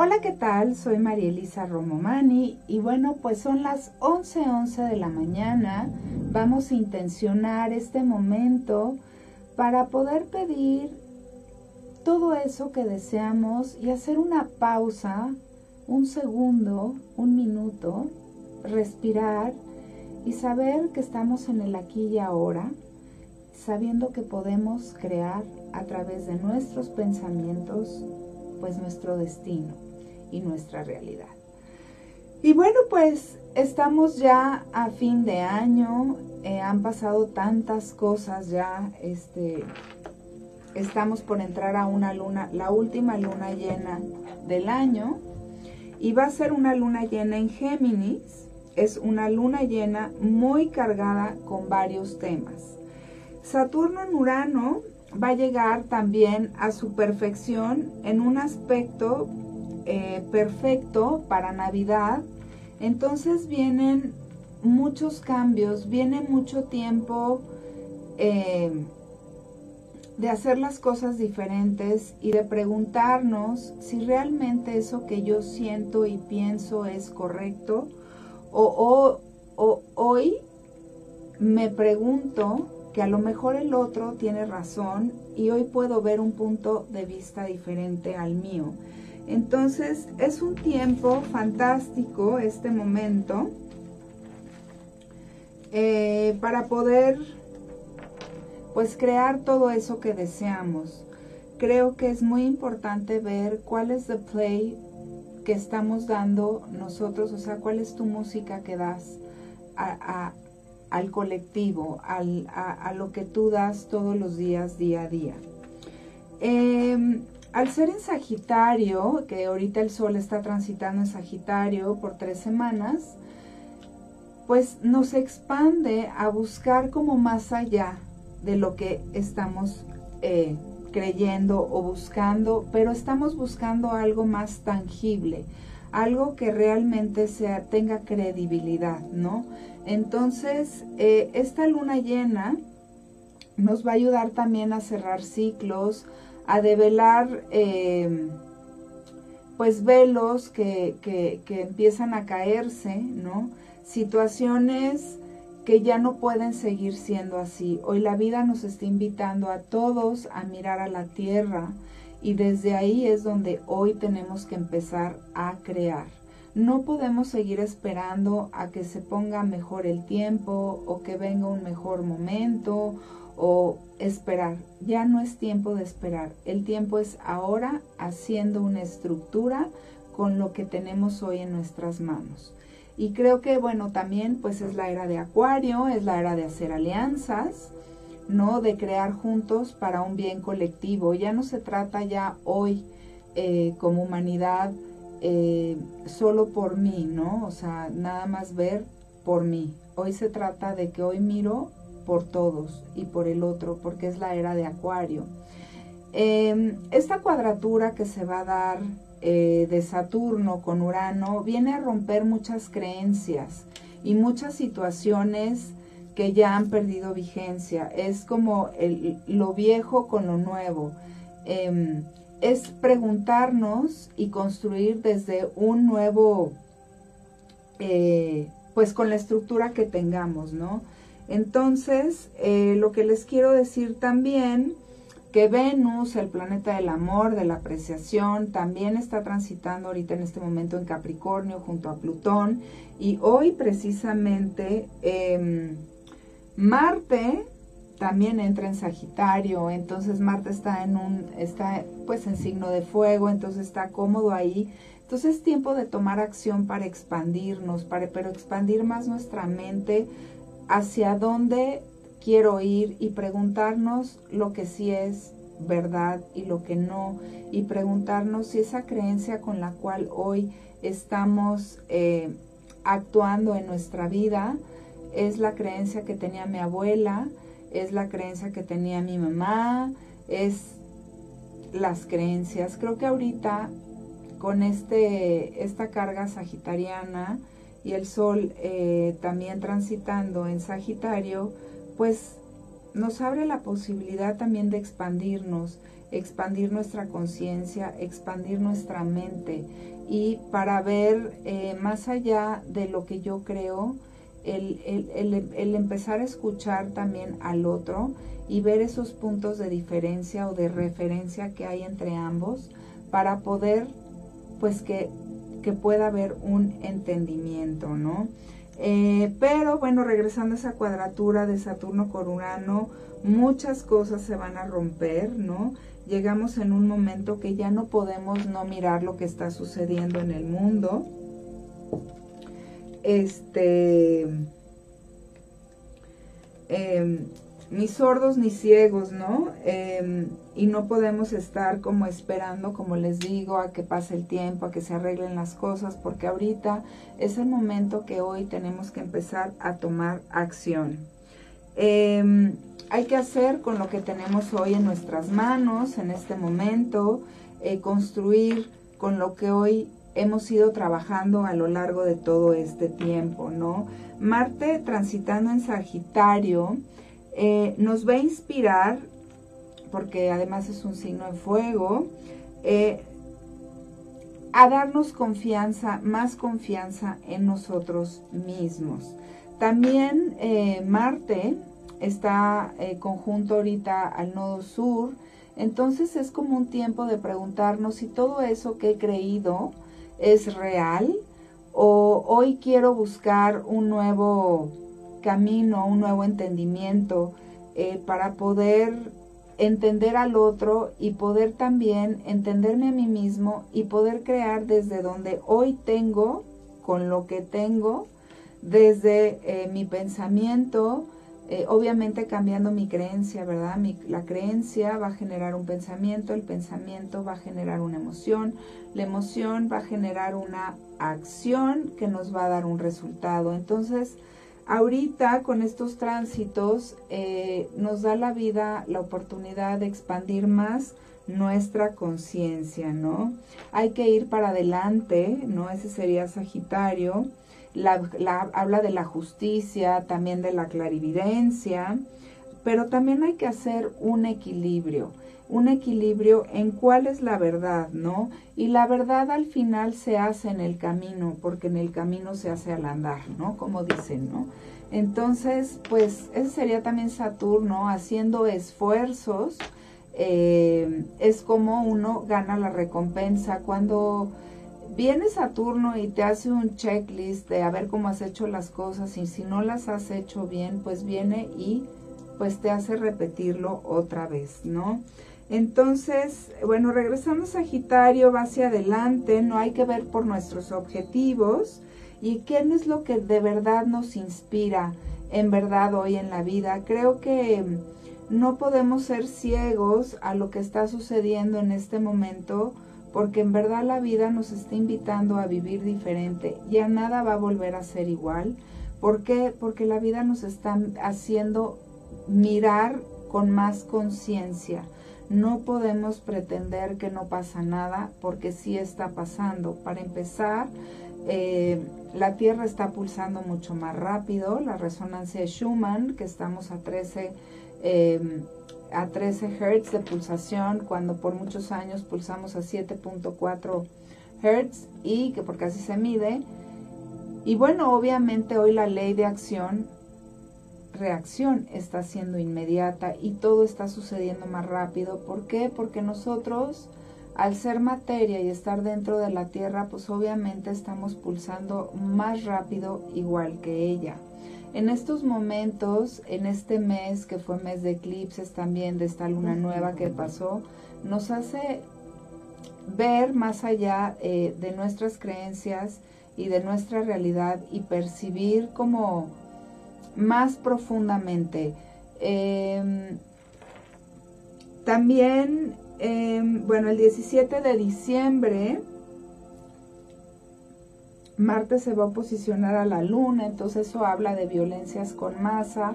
Hola, ¿qué tal? Soy María Elisa Romomani y bueno, pues son las 11:11 11 de la mañana. Vamos a intencionar este momento para poder pedir todo eso que deseamos y hacer una pausa, un segundo, un minuto, respirar y saber que estamos en el aquí y ahora, sabiendo que podemos crear a través de nuestros pensamientos pues nuestro destino y nuestra realidad. Y bueno, pues estamos ya a fin de año, eh, han pasado tantas cosas ya, este, estamos por entrar a una luna, la última luna llena del año, y va a ser una luna llena en Géminis, es una luna llena muy cargada con varios temas. Saturno en Urano va a llegar también a su perfección en un aspecto eh, perfecto para Navidad. Entonces vienen muchos cambios, viene mucho tiempo eh, de hacer las cosas diferentes y de preguntarnos si realmente eso que yo siento y pienso es correcto o, o hoy me pregunto que a lo mejor el otro tiene razón y hoy puedo ver un punto de vista diferente al mío. Entonces es un tiempo fantástico este momento eh, para poder pues crear todo eso que deseamos. Creo que es muy importante ver cuál es el play que estamos dando nosotros, o sea, cuál es tu música que das al colectivo, a, lo que tú das todos los días, día a día. Em, al ser en Sagitario, que ahorita el Sol está transitando en Sagitario por tres semanas, pues nos expande a buscar como más allá de lo que estamos eh, creyendo o buscando, pero estamos buscando algo más tangible, algo que realmente sea, tenga credibilidad, ¿no? Entonces, eh, esta luna llena nos va a ayudar también a cerrar ciclos, a develar em, pues velos que, que, que, empiezan a caerse, ¿no? Situaciones que ya no pueden seguir siendo así. Hoy la vida nos está invitando a todos a mirar a la tierra y desde ahí es donde hoy tenemos que empezar a crear. No podemos seguir esperando a que se ponga mejor el tiempo o que venga un mejor momento o esperar. Ya no es tiempo de esperar. El tiempo es ahora haciendo una estructura con lo que tenemos hoy en nuestras manos. Y creo que, bueno, también pues es la era de Acuario, es la era de hacer alianzas, ¿no? De crear juntos para un bien colectivo. Ya no se trata ya hoy eh, como humanidad eh, solo por mí, ¿no? O sea, nada más ver por mí. Hoy se trata de que hoy miro por todos y por el otro, porque es la era de Acuario. Em, esta cuadratura que se va a dar eh, de Saturno con Urano viene a romper muchas creencias y muchas situaciones que ya han perdido vigencia. Es como el, lo viejo con lo nuevo. Em, es preguntarnos y construir desde un nuevo, eh, pues con la estructura que tengamos, ¿no? Entonces, eh, lo que les quiero decir también, que Venus, el planeta del amor, de la apreciación, también está transitando ahorita en este momento en Capricornio junto a Plutón. Y hoy precisamente em, Marte también entra en Sagitario, entonces Marte está en un, está pues en signo de fuego, entonces está cómodo ahí. Entonces es tiempo de tomar acción para expandirnos, para, pero expandir más nuestra mente hacia dónde quiero ir y preguntarnos lo que sí es verdad y lo que no, y preguntarnos si esa creencia con la cual hoy estamos eh, actuando en nuestra vida es la creencia que tenía mi abuela, es la creencia que tenía mi mamá, es las creencias. Creo que ahorita con este, esta carga sagitariana y el sol eh, también transitando en Sagitario, pues nos abre la posibilidad también de expandirnos, expandir nuestra conciencia, expandir nuestra mente. Y para ver eh, más allá de lo que yo creo, el, el, empezar a escuchar también al otro y ver esos puntos de diferencia o de referencia que hay entre ambos para poder pues que, que pueda haber un entendimiento, ¿no? Eh, pero bueno, regresando a esa cuadratura de Saturno con Urano, muchas cosas se van a romper, ¿no? Llegamos en un momento que ya no podemos no mirar lo que está sucediendo en el mundo. Este. Em, ni sordos ni ciegos, ¿no? Em, y no podemos estar como esperando, como les digo, a que pase el tiempo, a que se arreglen las cosas, porque ahorita es el momento que hoy tenemos que empezar a tomar acción. Em, hay que hacer con lo que tenemos hoy en nuestras manos, en este momento, eh, construir con lo que hoy hemos ido trabajando a lo largo de todo este tiempo, ¿no? Marte transitando en Sagitario, eh, nos va a inspirar, porque además es un signo de fuego, eh, a darnos confianza, más confianza en nosotros mismos. También eh, Marte está conjunto ahorita al nodo sur, entonces es como un tiempo de preguntarnos si todo eso que he creído es real o hoy quiero buscar un nuevo camino, un nuevo entendimiento eh, para poder entender al otro y poder también entenderme a mí mismo y poder crear desde donde hoy tengo, con lo que tengo, desde eh, mi pensamiento, eh, obviamente cambiando mi creencia, ¿verdad? la creencia va a generar un pensamiento, el pensamiento va a generar una emoción, la emoción va a generar una acción que nos va a dar un resultado. Entonces, Ahorita con estos tránsitos eh, nos da la vida la oportunidad de expandir más nuestra conciencia, ¿no? Hay que ir para adelante, ¿no? Ese sería Sagitario. habla de la justicia, también de la clarividencia, pero también hay que hacer un equilibrio un equilibrio en cuál es la verdad, ¿no? Y la verdad al final se hace en el camino, porque en el camino se hace al andar, ¿no? Como dicen, ¿no? Entonces, pues ese sería también Saturno haciendo esfuerzos. Eh, es como uno gana la recompensa cuando viene Saturno y te hace un checklist de a ver cómo has hecho las cosas y si no las has hecho bien, pues viene y pues te hace repetirlo otra vez, ¿no? Entonces, bueno, regresando a Sagitario, va hacia adelante, no hay que ver por nuestros objetivos y qué es lo que de verdad nos inspira en verdad hoy en la vida. Creo que no podemos ser ciegos a lo que está sucediendo en este momento porque en verdad la vida nos está invitando a vivir diferente. Ya nada va a volver a ser igual. ¿Por qué? Porque la vida nos está haciendo mirar con más conciencia no podemos pretender que no pasa nada porque sí está pasando. Para empezar, eh, la Tierra está pulsando mucho más rápido. La resonancia de Schumann, que estamos a 13, em, a 13 Hertz de pulsación, cuando por muchos años pulsamos a 7.4 Hertz y que porque así se mide. Y bueno, obviamente hoy la ley de acción reacción está siendo inmediata y todo está sucediendo más rápido. ¿Por qué? Porque nosotros, al ser materia y estar dentro de la Tierra, pues obviamente estamos pulsando más rápido igual que ella. En estos momentos, en este mes que fue mes de eclipses también, de esta luna nueva que pasó, nos hace ver más allá eh, de nuestras creencias y de nuestra realidad y percibir como más profundamente. Em, también, em, bueno, el 17 de diciembre, Marte se va a posicionar a la Luna, entonces eso habla de violencias con masa.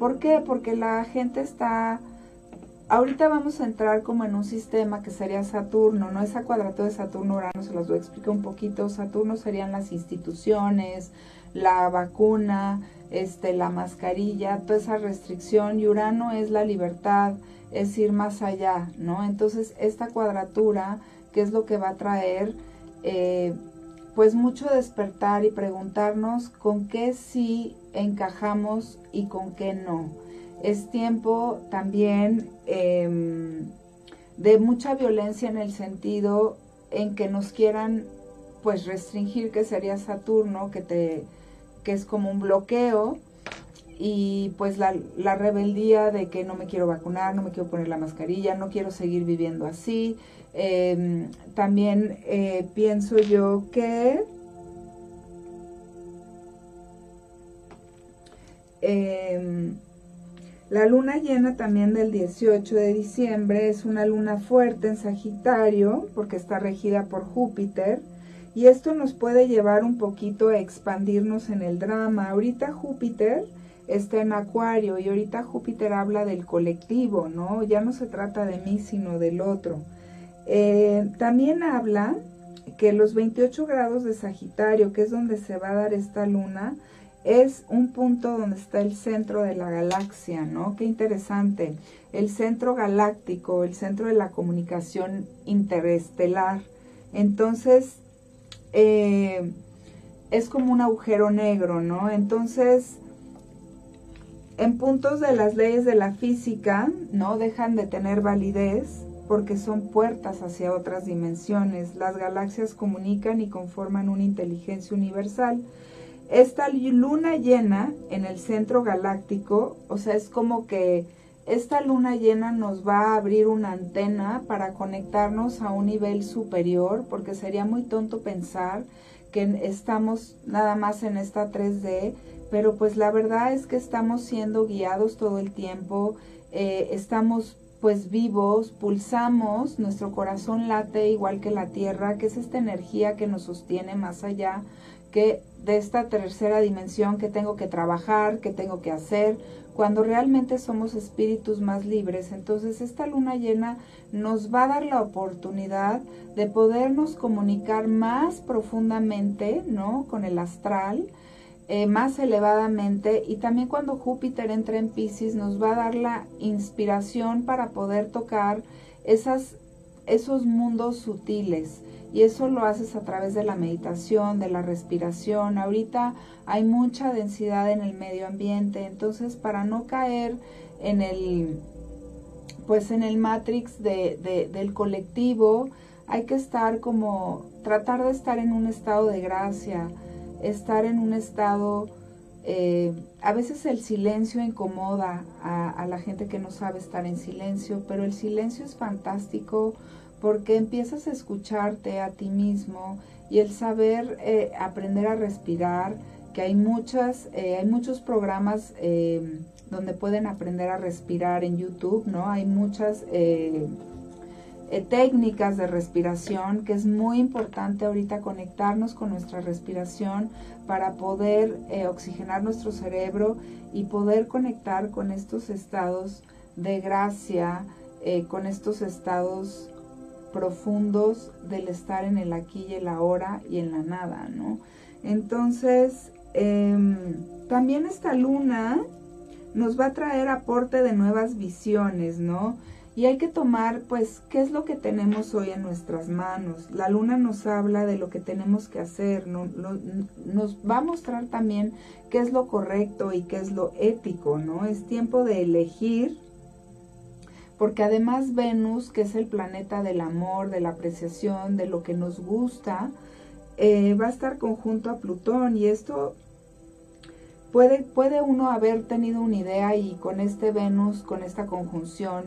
¿Por qué? Porque la gente está ahorita vamos a entrar como en un sistema que sería Saturno, ¿no? Esa cuadratura de Saturno-Urano se las voy a explicar un poquito. Saturno serían las instituciones, la vacuna, este, la mascarilla, toda esa restricción. Y Urano es la libertad, es ir más allá, ¿no? Entonces, esta cuadratura, ¿qué es lo que va a traer? Eh, pues mucho despertar y preguntarnos con qué sí encajamos y con qué no es tiempo también em, de mucha violencia en el sentido en que nos quieran pues restringir que sería Saturno que te que es como un bloqueo y pues la, la, rebeldía de que no me quiero vacunar, no me quiero poner la mascarilla, no quiero seguir viviendo así. Em, también eh, pienso yo que eh, la luna llena también del 18 de diciembre es una luna fuerte en Sagitario porque está regida por Júpiter y esto nos puede llevar un poquito a expandirnos en el drama. Ahorita Júpiter está en Acuario y ahorita Júpiter habla del colectivo, ¿no? Ya no se trata de mí sino del otro. Eh, también habla que los 28 grados de Sagitario, que es donde se va a dar esta luna, es un punto donde está el centro de la galaxia, ¿no? Qué interesante. El centro galáctico, el centro de la comunicación interestelar. Entonces, eh, es como un agujero negro, ¿no? Entonces, en puntos de las leyes de la física, ¿no? Dejan de tener validez porque son puertas hacia otras dimensiones. Las galaxias comunican y conforman una inteligencia universal esta luna llena en el centro galáctico, o sea, es como que esta luna llena nos va a abrir una antena para conectarnos a un nivel superior, porque sería muy tonto pensar que estamos nada más en esta 3D, pero pues la verdad es que estamos siendo guiados todo el tiempo, eh, estamos pues vivos, pulsamos, nuestro corazón late igual que la tierra, que es esta energía que nos sostiene más allá que de esta tercera dimensión que tengo que trabajar, que tengo que hacer, cuando realmente somos espíritus más libres. Entonces esta luna llena nos va a dar la oportunidad de podernos comunicar más profundamente, ¿no? Con el astral, eh, más elevadamente y también cuando Júpiter entra en Pisces nos va a dar la inspiración para poder tocar esas, esos mundos sutiles y eso lo haces a través de la meditación, de la respiración. Ahorita hay mucha densidad en el medio ambiente, entonces para no caer en el pues en el matrix de, del colectivo hay que estar como tratar de estar en un estado de gracia, estar en un estado eh, a veces el silencio incomoda a, la gente que no sabe estar en silencio, pero el silencio es fantástico porque empiezas a escucharte a ti mismo y el saber eh, aprender a respirar, que hay muchas, eh, hay muchos programas eh, donde pueden aprender a respirar en YouTube, ¿no? Hay muchas técnicas de respiración que es muy importante ahorita conectarnos con nuestra respiración para poder oxigenar nuestro cerebro y poder conectar con estos estados de gracia, con estos estados profundos del estar en el aquí y el ahora y en la nada, ¿no? Entonces, em, también esta luna nos va a traer aporte de nuevas visiones, ¿no? Y hay que tomar, pues, qué es lo que tenemos hoy en nuestras manos. La luna nos habla de lo que tenemos que hacer, ¿no? nos va a mostrar también qué es lo correcto y qué es lo ético, ¿no? Es tiempo de elegir porque además Venus, que es el planeta del amor, de la apreciación, de lo que nos gusta, eh, va a estar conjunto a Plutón y esto puede, puede uno haber tenido una idea y con este Venus, con esta conjunción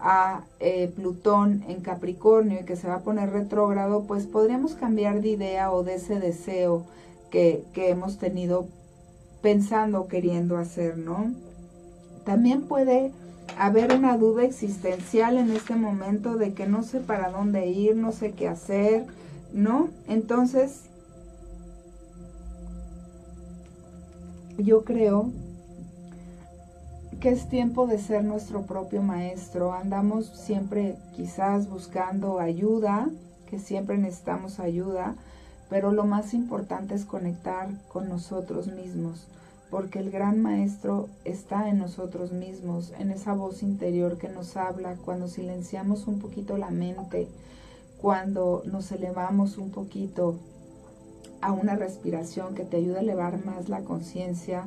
a eh, Plutón en Capricornio y que se va a poner retrógrado, pues podríamos cambiar de idea o de ese deseo que, que hemos tenido pensando, queriendo hacer, ¿no? También puede haber una duda existencial en este momento de que no sé para dónde ir, no sé qué hacer, ¿no? Entonces, yo creo que es tiempo de ser nuestro propio maestro. Andamos siempre quizás buscando ayuda, que siempre necesitamos ayuda, pero lo más importante es conectar con nosotros mismos, porque el gran maestro está en nosotros mismos, en esa voz interior que nos habla cuando silenciamos un poquito la mente, cuando nos elevamos un poquito a una respiración que te ayuda a elevar más la conciencia,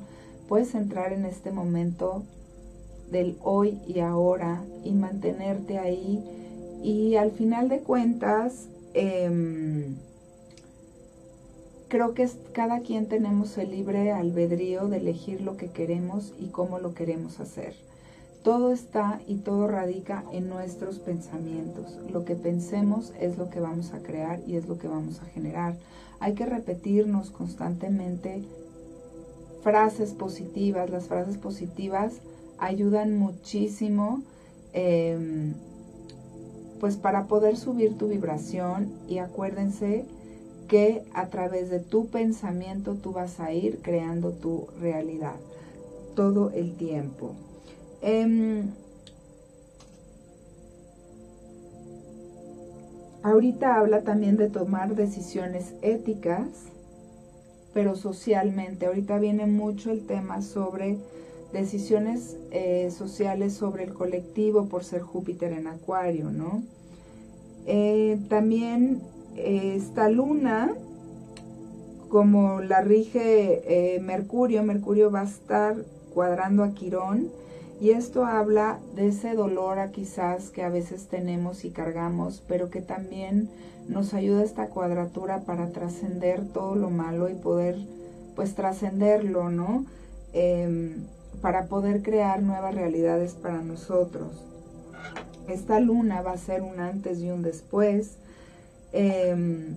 puedes entrar en este momento del hoy y ahora y mantenerte ahí y al final de cuentas em, creo que cada quien tenemos el libre albedrío de elegir lo que queremos y cómo lo queremos hacer. Todo está y todo radica en nuestros pensamientos. Lo que pensemos es lo que vamos a crear y es lo que vamos a generar. Hay que repetirnos constantemente frases positivas. Las frases positivas ayudan muchísimo em, pues para poder subir tu vibración y acuérdense que a través de tu pensamiento tú vas a ir creando tu realidad todo el tiempo. Em, ahorita habla también de tomar decisiones éticas, pero socialmente. Ahorita viene mucho el tema sobre decisiones eh, sociales sobre el colectivo por ser Júpiter en Acuario, ¿no? Eh, también eh, esta luna, como la rige Mercurio, Mercurio va a estar cuadrando a Quirón y esto habla de ese dolor a quizás que a veces tenemos y cargamos, pero que también nos ayuda esta cuadratura para trascender todo lo malo y poder pues trascenderlo, ¿no? Para poder crear nuevas realidades para nosotros. Esta luna va a ser un antes y un después. Em,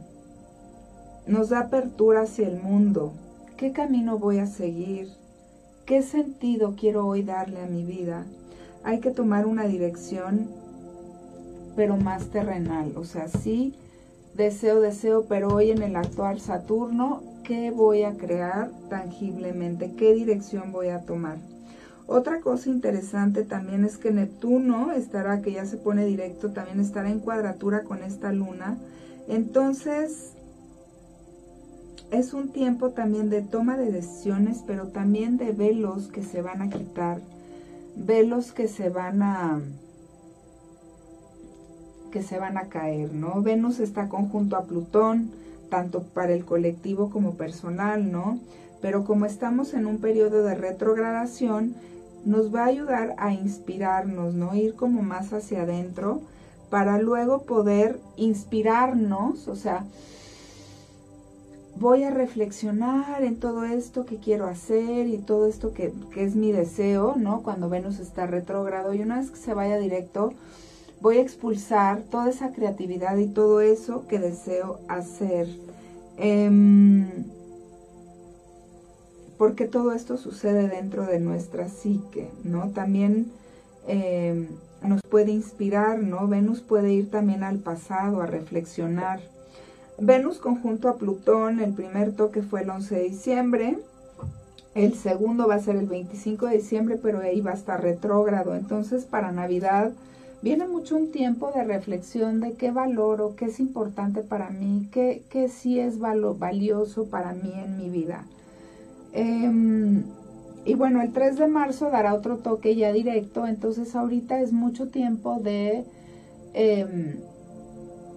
nos da apertura hacia el mundo. ¿Qué camino voy a seguir? ¿Qué sentido quiero hoy darle a mi vida? Hay que tomar una dirección, pero más terrenal. O sea, sí, deseo, deseo, pero hoy en el actual Saturno, ¿qué voy a crear tangiblemente? ¿Qué dirección voy a tomar? Otra cosa interesante también es que Neptuno estará, que ya se pone directo, también estará en cuadratura con esta luna. Entonces, es un tiempo también de toma de decisiones, pero también de velos que se van a quitar, velos que se van a que se van a caer, ¿no? Venus está conjunto a Plutón, tanto para el colectivo como personal, ¿no? Pero como estamos en un periodo de retrogradación, nos va a ayudar a inspirarnos, ¿no? Ir como más hacia adentro para luego poder inspirarnos, o sea, voy a reflexionar en todo esto que quiero hacer y todo esto que, es mi deseo, ¿no? Cuando Venus está retrógrado y una vez que se vaya directo, voy a expulsar toda esa creatividad y todo eso que deseo hacer. Em, porque todo esto sucede dentro de nuestra psique, ¿no? También em, nos puede inspirar, ¿no? Venus puede ir también al pasado a reflexionar Venus conjunto a Plutón, el primer toque fue el 11 de diciembre, el segundo va a ser el 25 de diciembre, pero ahí va a estar retrógrado. Entonces, para Navidad viene mucho un tiempo de reflexión de qué valoro, qué es importante para mí, qué, qué sí es valioso para mí en mi vida. Em, y bueno, el 3 de marzo dará otro toque ya directo, entonces ahorita es mucho tiempo de, em,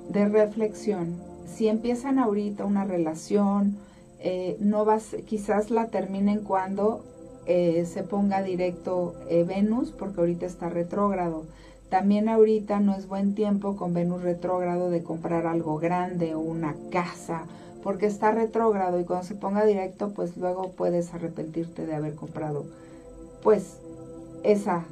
de reflexión, si empiezan ahorita una relación, eh, no vas, quizás la terminen cuando eh, se ponga directo eh, Venus, porque ahorita está retrógrado. También ahorita no es buen tiempo con Venus retrógrado de comprar algo grande o una casa, porque está retrógrado y cuando se ponga directo, pues luego puedes arrepentirte de haber comprado, pues, esa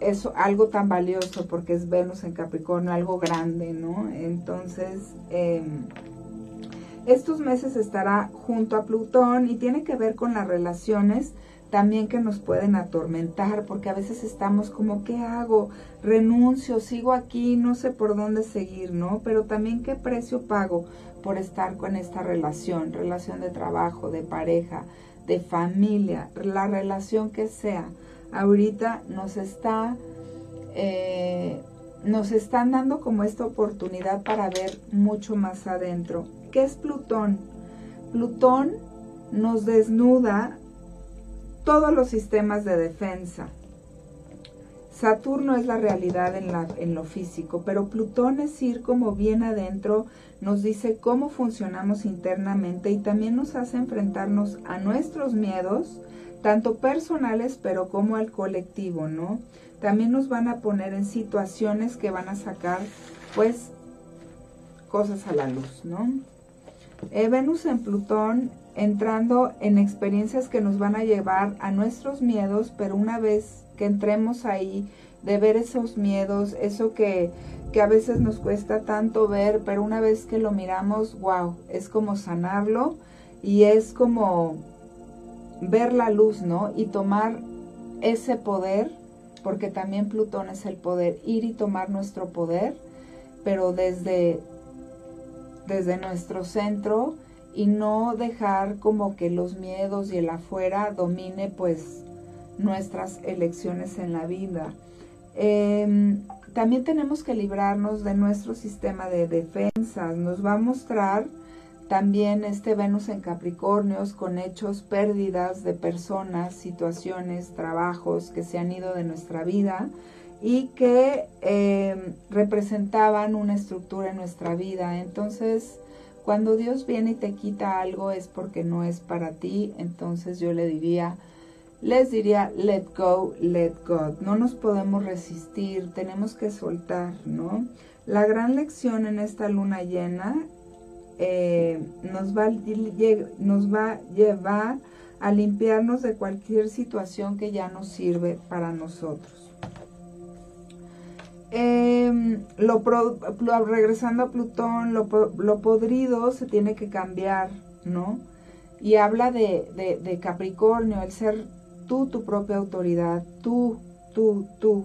es algo tan valioso porque es Venus en Capricornio, algo grande, ¿no? Entonces, em, estos meses estará junto a Plutón y tiene que ver con las relaciones también que nos pueden atormentar, porque a veces estamos como, ¿qué hago? Renuncio, sigo aquí, no sé por dónde seguir, ¿no? Pero también qué precio pago por estar con esta relación, relación de trabajo, de pareja, de familia, la relación que sea ahorita nos está, eh, nos están dando como esta oportunidad para ver mucho más adentro. ¿Qué es Plutón? Plutón nos desnuda todos los sistemas de defensa. Saturno es la realidad en, la, en, lo físico, pero Plutón es ir como bien adentro, nos dice cómo funcionamos internamente y también nos hace enfrentarnos a nuestros miedos, tanto personales pero como al colectivo, ¿no? También nos van a poner en situaciones que van a sacar, pues, cosas a la luz, ¿no? Eh, Venus en Plutón entrando en experiencias que nos van a llevar a nuestros miedos, pero una vez que entremos ahí, de ver esos miedos, eso que, que a veces nos cuesta tanto ver, pero una vez que lo miramos, wow, es como sanarlo y es como ver la luz, ¿no? Y tomar ese poder, porque también Plutón es el poder, ir y tomar nuestro poder, pero desde desde nuestro centro y no dejar como que los miedos y el afuera domine pues nuestras elecciones en la vida. Em, también tenemos que librarnos de nuestro sistema de defensas. Nos va a mostrar también este Venus en Capricornios con hechos, pérdidas de personas, situaciones, trabajos que se han ido de nuestra vida y que em, representaban una estructura en nuestra vida. Entonces, cuando Dios viene y te quita algo es porque no es para ti. Entonces yo le diría, les diría, let go, let God. No nos podemos resistir, tenemos que soltar, ¿no? La gran lección en esta luna llena eh, nos, va, nos va a llevar a limpiarnos de cualquier situación que ya no sirve para nosotros. Eh, lo, regresando a Plutón, lo, lo, podrido se tiene que cambiar, ¿no? Y habla de, de, Capricornio, el ser tú tu propia autoridad, tú, tú, tú,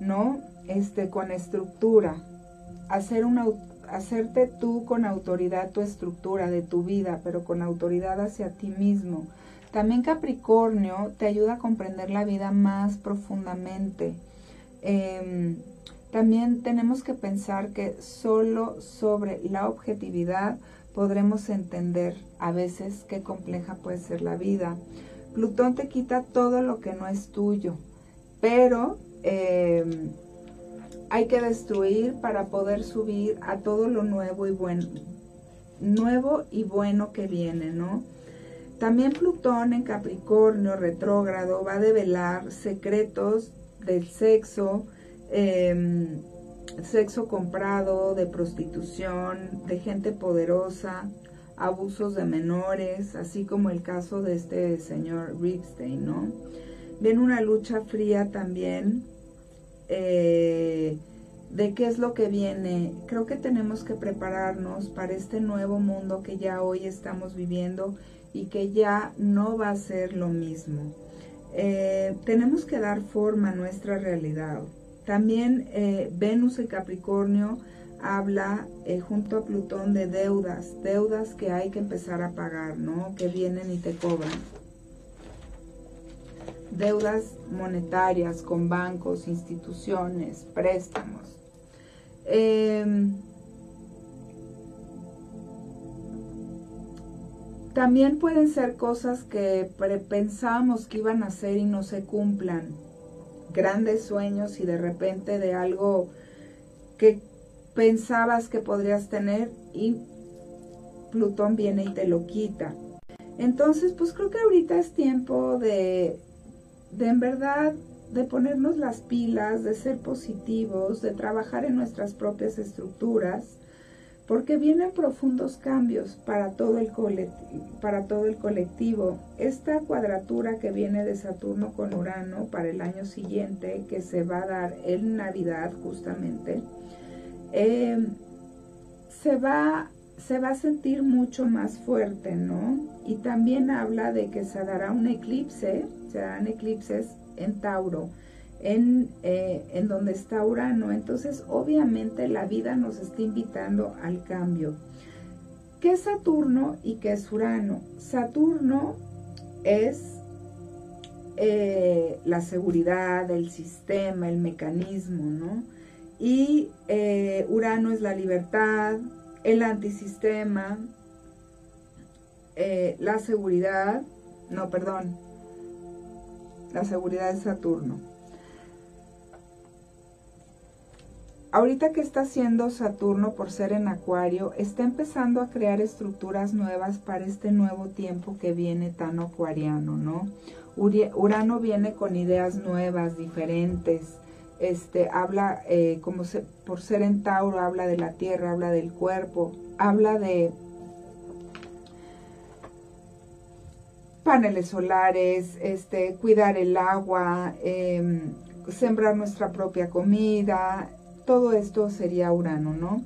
¿no? Este, con estructura, hacer una, hacerte tú con autoridad tu estructura de tu vida, pero con autoridad hacia ti mismo. También Capricornio te ayuda a comprender la vida más profundamente. Eh, también tenemos que pensar que solo sobre la objetividad podremos entender a veces qué compleja puede ser la vida. Plutón te quita todo lo que no es tuyo, pero em, hay que destruir para poder subir a todo lo nuevo y bueno, nuevo y bueno que viene, ¿no? También Plutón en Capricornio retrógrado va a develar secretos del sexo, Em, sexo comprado, de prostitución, de gente poderosa, abusos de menores, así como el caso de este señor Ripstein, ¿no? Viene una lucha fría también eh, de qué es lo que viene. Creo que tenemos que prepararnos para este nuevo mundo que ya hoy estamos viviendo y que ya no va a ser lo mismo. Eh, tenemos que dar forma a nuestra realidad. También eh, Venus en Capricornio habla eh, junto a Plutón de deudas, deudas que hay que empezar a pagar, ¿no? Que vienen y te cobran. Deudas monetarias con bancos, instituciones, préstamos. Em, también pueden ser cosas que pensamos que iban a ser y no se cumplan grandes sueños y de repente de algo que pensabas que podrías tener y Plutón viene y te lo quita. Entonces, pues creo que ahorita es tiempo de, de en verdad, de ponernos las pilas, de ser positivos, de trabajar en nuestras propias estructuras porque vienen profundos cambios para todo el, para todo el colectivo. Esta cuadratura que viene de Saturno con Urano para el año siguiente, que se va a dar en Navidad justamente, em, se, va, se va a sentir mucho más fuerte, ¿no? Y también habla de que se dará un eclipse, se darán eclipses en Tauro en, eh, en donde está Urano. Entonces, obviamente la vida nos está invitando al cambio. ¿Qué es Saturno y qué es Urano? Saturno es eh, la seguridad, el sistema, el mecanismo, ¿no? Y eh, Urano es la libertad, el antisistema, eh, la seguridad, no, perdón, la seguridad de Saturno. Ahorita que está haciendo Saturno por ser en Acuario, está empezando a crear estructuras nuevas para este nuevo tiempo que viene tan acuariano, ¿no? Urano viene con ideas nuevas, diferentes. Este, habla, eh, como por ser en Tauro, habla de la tierra, habla del cuerpo, habla de paneles solares, este, cuidar el agua, em, sembrar nuestra propia comida, todo esto sería Urano, ¿no?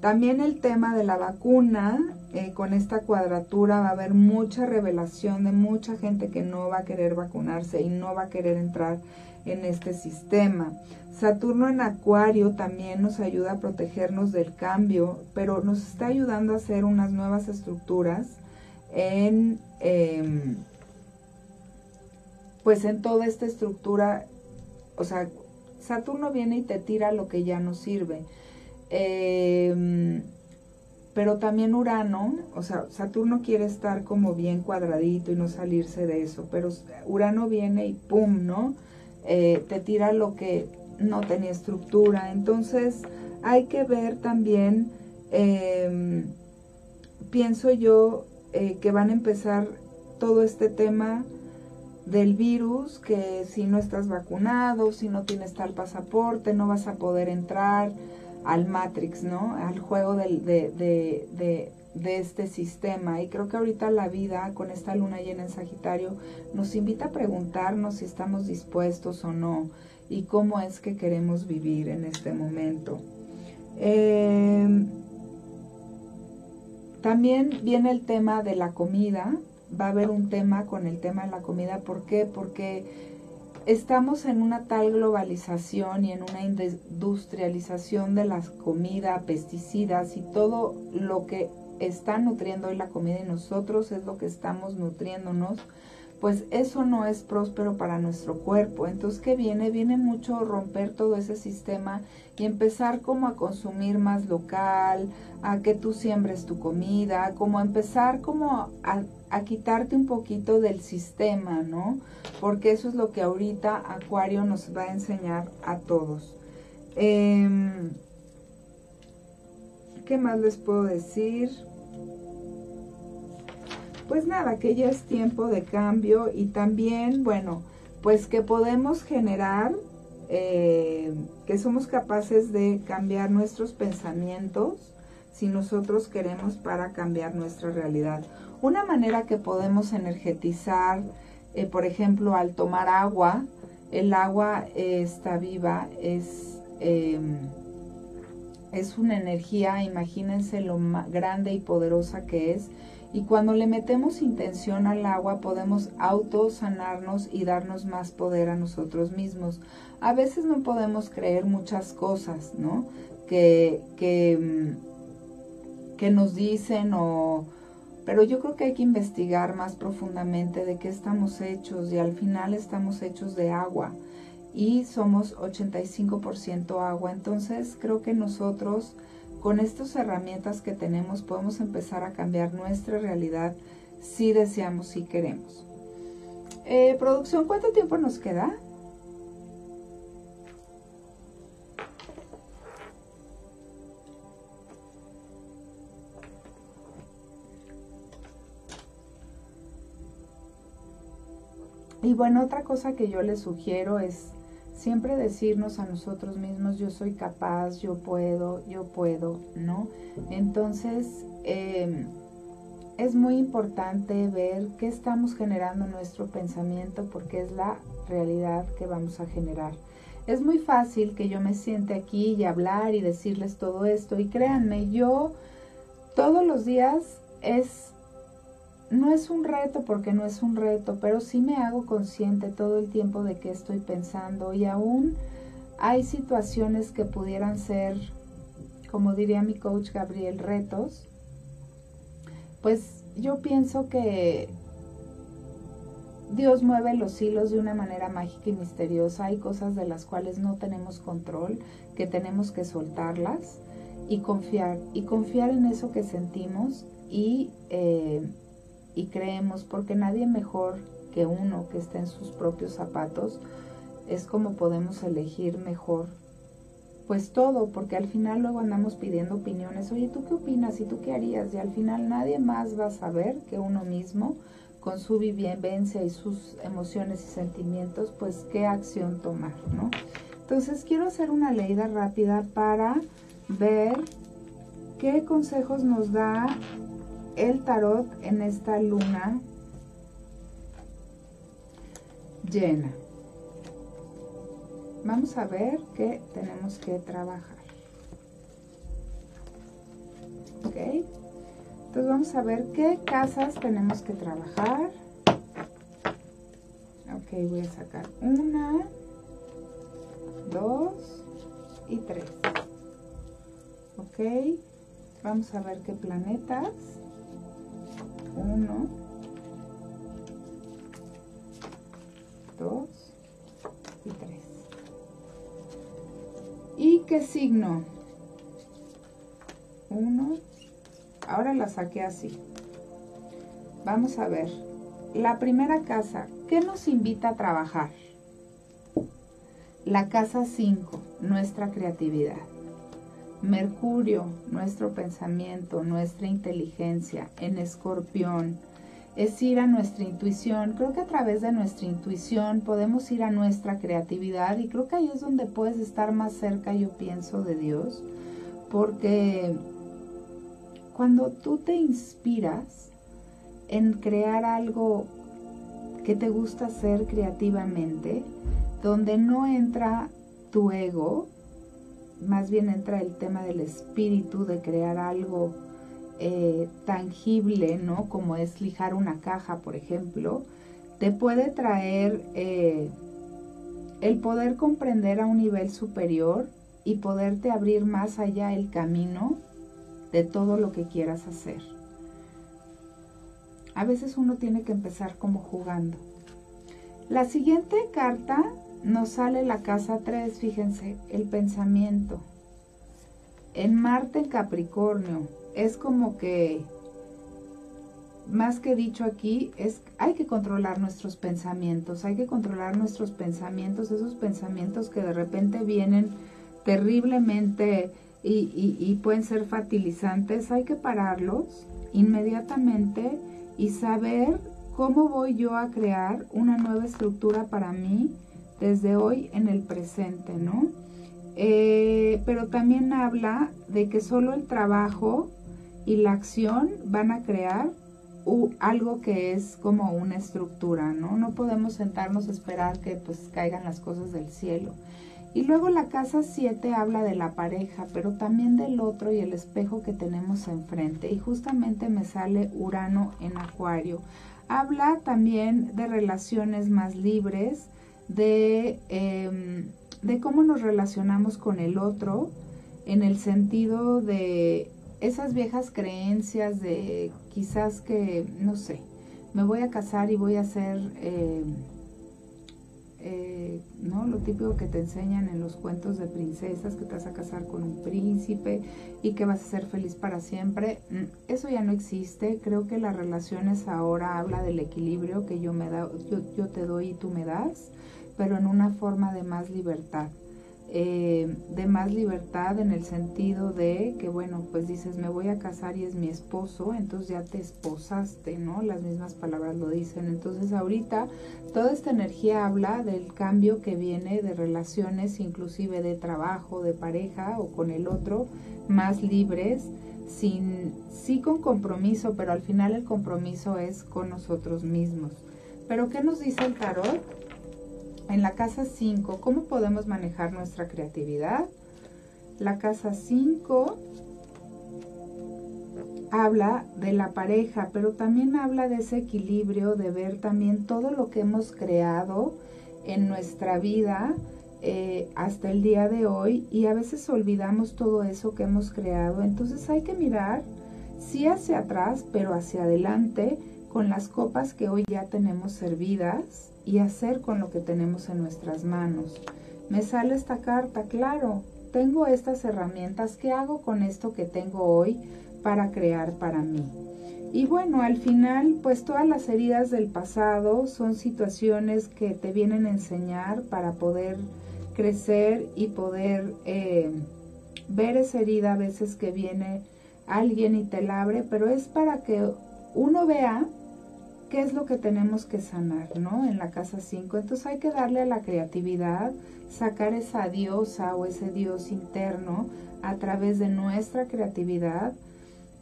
También el tema de la vacuna, eh, con esta cuadratura va a haber mucha revelación de mucha gente que no va a querer vacunarse y no va a querer entrar en este sistema. Saturno en Acuario también nos ayuda a protegernos del cambio, pero nos está ayudando a hacer unas nuevas estructuras en, em, pues en toda esta estructura, o sea, Saturno viene y te tira lo que ya no sirve. Eh, pero también Urano, o sea, Saturno quiere estar como bien cuadradito y no salirse de eso, pero Urano viene y ¡pum! ¿no? Eh, te tira lo que no tenía estructura. Entonces hay que ver también, em, pienso yo, eh, que van a empezar todo este tema del virus, que si no estás vacunado, si no tienes tal pasaporte, no vas a poder entrar al Matrix, ¿no? Al juego de, de, este sistema. Y creo que ahorita la vida con esta luna llena en Sagitario nos invita a preguntarnos si estamos dispuestos o no y cómo es que queremos vivir en este momento. Em, también viene el tema de la comida. Va a haber un tema con el tema de la comida. ¿Por qué? Porque estamos en una tal globalización y en una industrialización de la comida, pesticidas y todo lo que está nutriendo hoy la comida y nosotros es lo que estamos nutriéndonos, pues eso no es próspero para nuestro cuerpo. Entonces, ¿qué viene? Viene mucho romper todo ese sistema y empezar como a consumir más local, a que tú siembres tu comida, como a empezar como a quitarte un poquito del sistema, ¿no? Porque eso es lo que ahorita Acuario nos va a enseñar a todos. Em, ¿Qué más les puedo decir? Pues nada, que ya es tiempo de cambio y también, bueno, pues que podemos generar, eh, que somos capaces de cambiar nuestros pensamientos si nosotros queremos para cambiar nuestra realidad. Una manera que podemos energetizar, eh, por ejemplo, al tomar agua, el agua está viva, es, em, es una energía, imagínense lo grande y poderosa que es. Y cuando le metemos intención al agua podemos autosanarnos y darnos más poder a nosotros mismos. A veces no podemos creer muchas cosas, ¿no? Que, que, mm, que nos dicen o, pero yo creo que hay que investigar más profundamente de qué estamos hechos y al final estamos hechos de agua y somos 85% agua. Entonces creo que nosotros con estas herramientas que tenemos podemos empezar a cambiar nuestra realidad si deseamos, si queremos. Eh, producción, ¿cuánto tiempo nos queda? Y bueno, otra cosa que yo les sugiero es siempre decirnos a nosotros mismos, yo soy capaz, yo puedo, yo puedo, ¿no? Entonces, em, es muy importante ver qué estamos generando en nuestro pensamiento porque es la realidad que vamos a generar. Es muy fácil que yo me siente aquí y hablar y decirles todo esto y créanme, yo todos los días es no es un reto porque no es un reto, pero sí me hago consciente todo el tiempo de qué estoy pensando y aún hay situaciones que pudieran ser, como diría mi coach Gabriel, retos. Pues yo pienso que Dios mueve los hilos de una manera mágica y misteriosa. Hay cosas de las cuales no tenemos control, que tenemos que soltarlas y confiar. Y confiar en eso que sentimos y, eh, y creemos, porque nadie mejor que uno que esté en sus propios zapatos es como podemos elegir mejor pues todo, porque al final luego andamos pidiendo opiniones, oye, ¿tú qué opinas y tú qué harías? Y al final nadie más va a saber que uno mismo, con su vivencia y sus emociones y sentimientos, pues qué acción tomar, ¿no? Entonces quiero hacer una leída rápida para ver qué consejos nos da el tarot en esta luna llena. Vamos a ver qué tenemos que trabajar. ¿Ok? Entonces vamos a ver qué casas tenemos que trabajar. Ok, voy a sacar una, dos y tres. Ok, vamos a ver qué planetas. Uno, dos y tres. ¿Y qué signo? Uno. Ahora la saqué así. Vamos a ver. La primera casa, ¿qué nos invita a trabajar? La casa 5, nuestra creatividad. Mercurio, nuestro pensamiento, nuestra inteligencia. En escorpión, es ir a nuestra intuición. Creo que a través de nuestra intuición podemos ir a nuestra creatividad y creo que ahí es donde puedes estar más cerca, yo pienso, de Dios, porque cuando tú te inspiras en crear algo que te gusta hacer creativamente, donde no entra tu ego, más bien entra el tema del espíritu de crear algo eh, tangible, ¿no? Como es lijar una caja, por ejemplo, te puede traer eh, el poder comprender a un nivel superior y poderte abrir más allá el camino de todo lo que quieras hacer. A veces uno tiene que empezar como jugando. La siguiente carta nos sale la casa 3, fíjense, el pensamiento. En Marte Capricornio, es como que, más que dicho aquí, es hay que controlar nuestros pensamientos, hay que controlar nuestros pensamientos, esos pensamientos que de repente vienen terriblemente y, y pueden ser fatilizantes, hay que pararlos inmediatamente y saber cómo voy yo a crear una nueva estructura para mí desde hoy en el presente, ¿no? Eh, pero también habla de que solo el trabajo y la acción van a crear algo que es como una estructura, ¿no? No podemos sentarnos a esperar que pues caigan las cosas del cielo. Y luego la casa 7 habla de la pareja, pero también del otro y el espejo que tenemos enfrente. Y justamente me sale Urano en Acuario. Habla también de relaciones más libres, de, em, de cómo nos relacionamos con el otro, en el sentido de esas viejas creencias de quizás que, no sé, me voy a casar y voy a ser, eh, eh, ¿no? Lo típico que te enseñan en los cuentos de princesas, que te vas a casar con un príncipe y que vas a ser feliz para siempre. Mm, eso ya no existe. Creo que las relaciones ahora habla del equilibrio que yo, me da, yo, yo te doy y tú me das, pero en una forma de más libertad. Eh, de más libertad en el sentido de que, bueno, pues dices, me voy a casar y es mi esposo, entonces ya te esposaste, ¿no? Las mismas palabras lo dicen. Entonces ahorita toda esta energía habla del cambio que viene de relaciones, inclusive de trabajo, de pareja o con el otro, más libres, sin, sí con compromiso, pero al final el compromiso es con nosotros mismos. Pero ¿qué nos dice el tarot? En la casa 5, ¿cómo podemos manejar nuestra creatividad? La casa 5 habla de la pareja, pero también habla de ese equilibrio, de ver también todo lo que hemos creado en nuestra vida eh, hasta el día de hoy y a veces olvidamos todo eso que hemos creado. Entonces hay que mirar, sí hacia atrás, pero hacia adelante con las copas que hoy ya tenemos servidas y hacer con lo que tenemos en nuestras manos. Me sale esta carta, claro, tengo estas herramientas, ¿qué hago con esto que tengo hoy para crear para mí? Y bueno, al final, pues todas las heridas del pasado son situaciones que te vienen a enseñar para poder crecer y poder eh, ver esa herida a veces que viene alguien y te la abre, pero es para que uno vea qué es lo que tenemos que sanar, ¿no? En la casa 5. Entonces hay que darle a la creatividad, sacar esa diosa o ese dios interno a través de nuestra creatividad,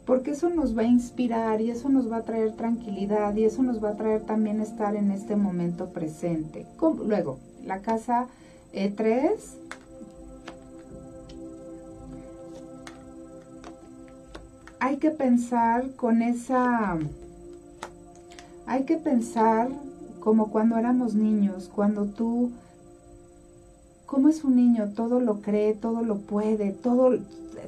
porque eso nos va a inspirar y eso nos va a traer tranquilidad y eso nos va a traer también estar en este momento presente. Luego, la casa 3 eh, hay que pensar con esa hay que pensar como cuando éramos niños, cuando tú, ¿cómo es un niño? Todo lo cree, todo lo puede, todo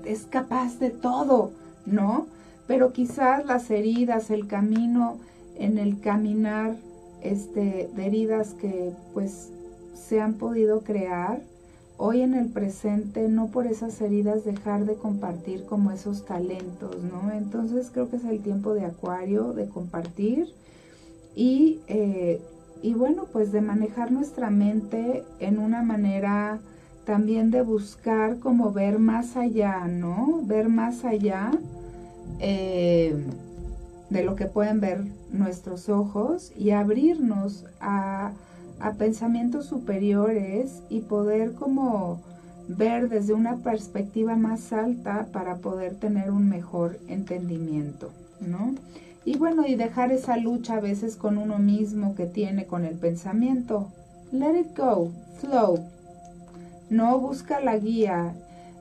es capaz de todo, ¿no? Pero quizás las heridas, el camino en el caminar este, de heridas que pues se han podido crear, hoy en el presente, no por esas heridas dejar de compartir como esos talentos, ¿no? Entonces creo que es el tiempo de acuario, de compartir y, eh, y bueno, pues de manejar nuestra mente en una manera también de buscar como ver más allá, ¿no? Ver más allá eh, de lo que pueden ver nuestros ojos y abrirnos a, a pensamientos superiores y poder como ver desde una perspectiva más alta para poder tener un mejor entendimiento, ¿no? Y bueno, y dejar esa lucha a veces con uno mismo que tiene con el pensamiento. Let it go, flow. No busca la guía,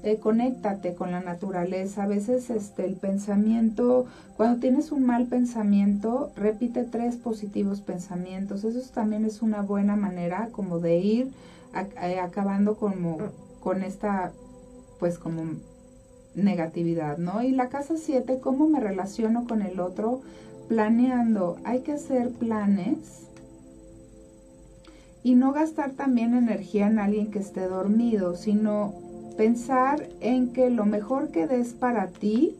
eh, conéctate con la naturaleza. A veces este, el pensamiento, cuando tienes un mal pensamiento, repite tres positivos pensamientos. Eso también es una buena manera como de ir eh, acabando como con esta, pues como negatividad, ¿no? Y la casa 7, ¿cómo me relaciono con el otro? Planeando, hay que hacer planes y no gastar también energía en alguien que esté dormido, sino pensar en que lo mejor que des para ti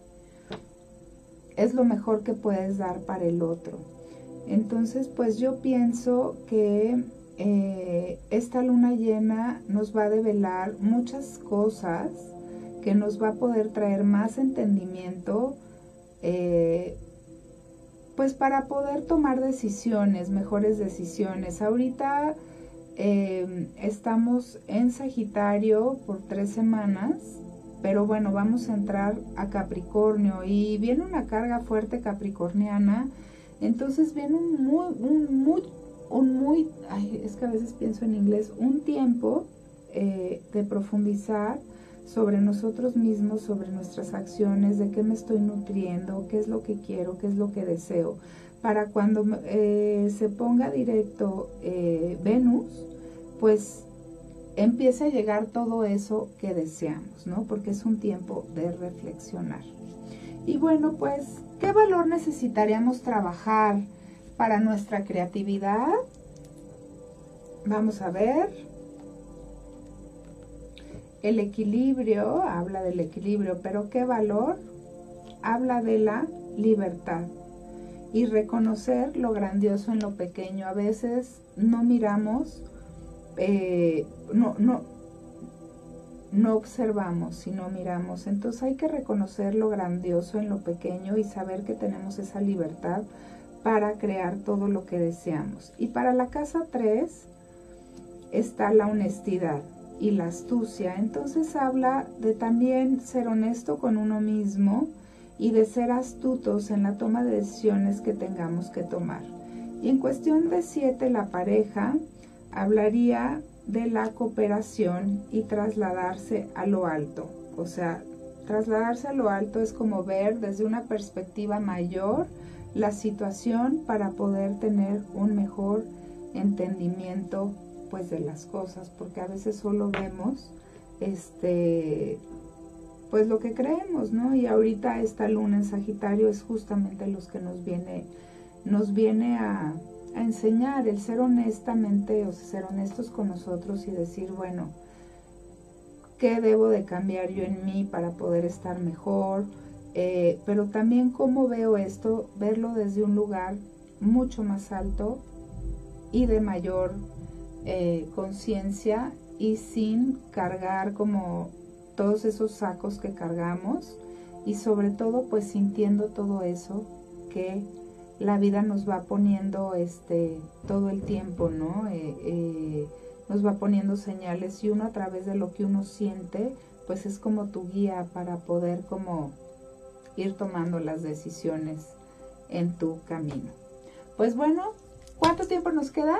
es lo mejor que puedes dar para el otro. Entonces, pues yo pienso que eh, esta luna llena nos va a develar muchas cosas que nos va a poder traer más entendimiento, eh, pues para poder tomar decisiones, mejores decisiones. Ahorita em, estamos en Sagitario por tres semanas, pero bueno, vamos a entrar a Capricornio y viene una carga fuerte capricorniana, entonces viene un muy, un muy, un muy, es que a veces pienso en inglés, un tiempo eh, de profundizar sobre nosotros mismos, sobre nuestras acciones, de qué me estoy nutriendo, qué es lo que quiero, qué es lo que deseo. Para cuando eh, se ponga directo eh, Venus, pues empiece a llegar todo eso que deseamos, ¿no? Porque es un tiempo de reflexionar. Y bueno, pues, ¿qué valor necesitaríamos trabajar para nuestra creatividad? Vamos a ver. El equilibrio, habla del equilibrio, pero ¿qué valor? Habla de la libertad y reconocer lo grandioso en lo pequeño. A veces no miramos, eh, no, no, no observamos, sino miramos. Entonces hay que reconocer lo grandioso en lo pequeño y saber que tenemos esa libertad para crear todo lo que deseamos. Y para la casa 3 está la honestidad y la astucia. Entonces habla de también ser honesto con uno mismo y de ser astutos en la toma de decisiones que tengamos que tomar. Y en cuestión de siete, la pareja hablaría de la cooperación y trasladarse a lo alto. O sea, trasladarse a lo alto es como ver desde una perspectiva mayor la situación para poder tener un mejor entendimiento pues de las cosas, porque a veces solo vemos este pues lo que creemos, ¿no? Y ahorita esta luna en Sagitario es justamente los que nos viene nos viene a, enseñar el ser honestamente, o ser honestos con nosotros y decir, bueno, ¿qué debo de cambiar yo en mí para poder estar mejor? Eh, pero también cómo veo esto, verlo desde un lugar mucho más alto y de mayor eh, conciencia y sin cargar como todos esos sacos que cargamos y sobre todo pues sintiendo todo eso que la vida nos va poniendo este todo el tiempo, ¿no? Eh, eh, nos va poniendo señales y uno a través de lo que uno siente, pues es como tu guía para poder como ir tomando las decisiones en tu camino. Pues bueno, ¿cuánto tiempo nos queda?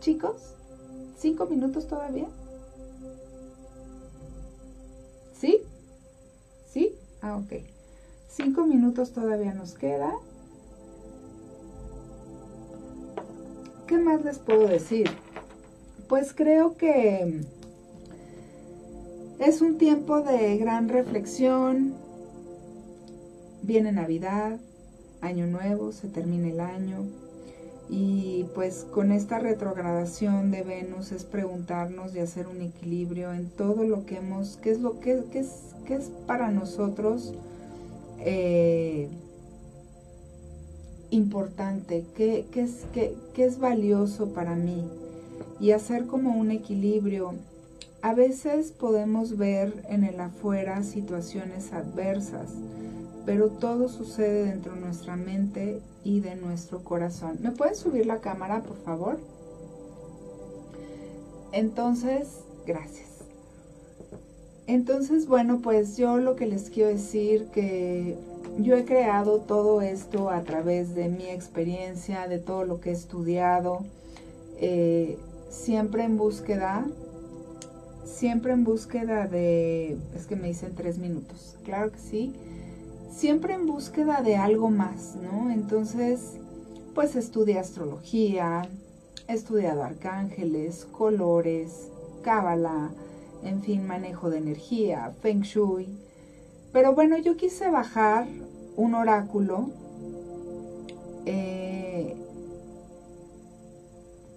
Chicos, ¿cinco minutos todavía? ¿Sí? ¿Sí? Ah, ok. Cinco minutos todavía nos queda. ¿Qué más les puedo decir? Pues creo que es un tiempo de gran reflexión. Viene Navidad, Año Nuevo, se termina el año. Y pues con esta retrogradación de Venus es preguntarnos y hacer un equilibrio en todo lo que hemos, qué es lo que, es, qué es para nosotros eh, importante, qué, es, qué, es valioso para mí y hacer como un equilibrio. A veces podemos ver en el afuera situaciones adversas, pero todo sucede dentro de nuestra mente y de nuestro corazón. ¿Me puedes subir la cámara, por favor? Entonces, gracias. Entonces, bueno, pues yo lo que les quiero decir que yo he creado todo esto a través de mi experiencia, de todo lo que he estudiado, eh, siempre en búsqueda, siempre en búsqueda de, es que me dicen tres minutos, claro que sí, siempre en búsqueda de algo más, ¿no? Entonces, pues estudié astrología, he estudiado arcángeles, colores, cábala, en fin, manejo de energía, feng shui. Pero bueno, yo quise bajar un oráculo eh,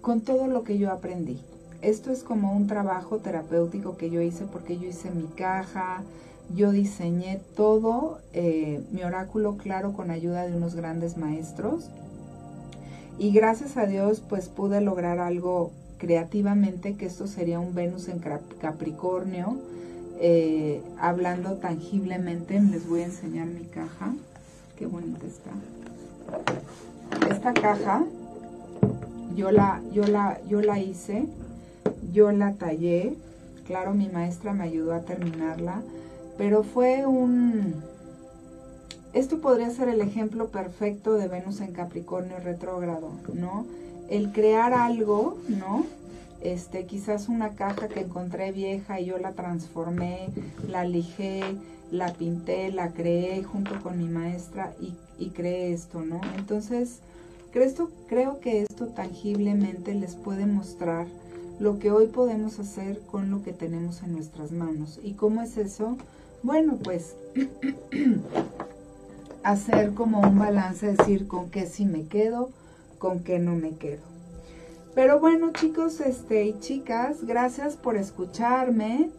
con todo lo que yo aprendí. Esto es como un trabajo terapéutico que yo hice porque yo hice mi caja, yo diseñé todo eh, mi oráculo claro con ayuda de unos grandes maestros. Y gracias a Dios pues pude lograr algo creativamente que esto sería un Venus en Capricornio, eh, hablando tangiblemente, les voy a enseñar mi caja, qué bonita está. Esta caja yo la, yo la, yo la hice, yo la tallé, claro mi maestra me ayudó a terminarla, pero fue un... Esto podría ser el ejemplo perfecto de Venus en Capricornio retrógrado, ¿no? el crear algo, ¿no? Este, quizás una caja que encontré vieja y yo la transformé, la lijé, la pinté, la creé junto con mi maestra y, y creé esto, ¿no? Entonces, creo, creo que esto tangiblemente les puede mostrar lo que hoy podemos hacer con lo que tenemos en nuestras manos. ¿Y cómo es eso? Bueno, pues hacer como un balance, decir con qué sí me quedo, con qué no me quedo. Pero bueno, chicos este, y chicas, gracias por escucharme.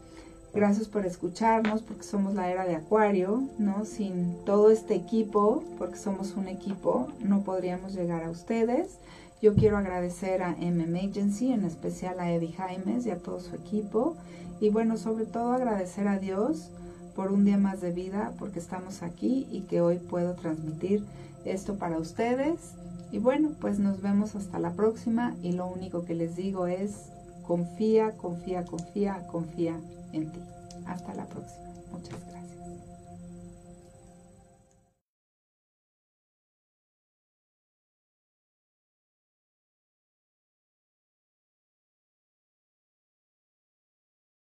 Gracias por escucharnos porque somos la era de Acuario, ¿no? Sin todo este equipo, porque somos un equipo, no podríamos llegar a ustedes. Yo quiero agradecer a MM Agency, en especial a Eddie Jaimes y a todo su equipo. Y bueno, sobre todo agradecer a Dios por un día más de vida, porque estamos aquí y que hoy puedo transmitir esto para ustedes. Y bueno, pues nos vemos hasta la próxima y lo único que les digo es confía, confía, confía, confía en ti. Hasta la próxima. Muchas gracias.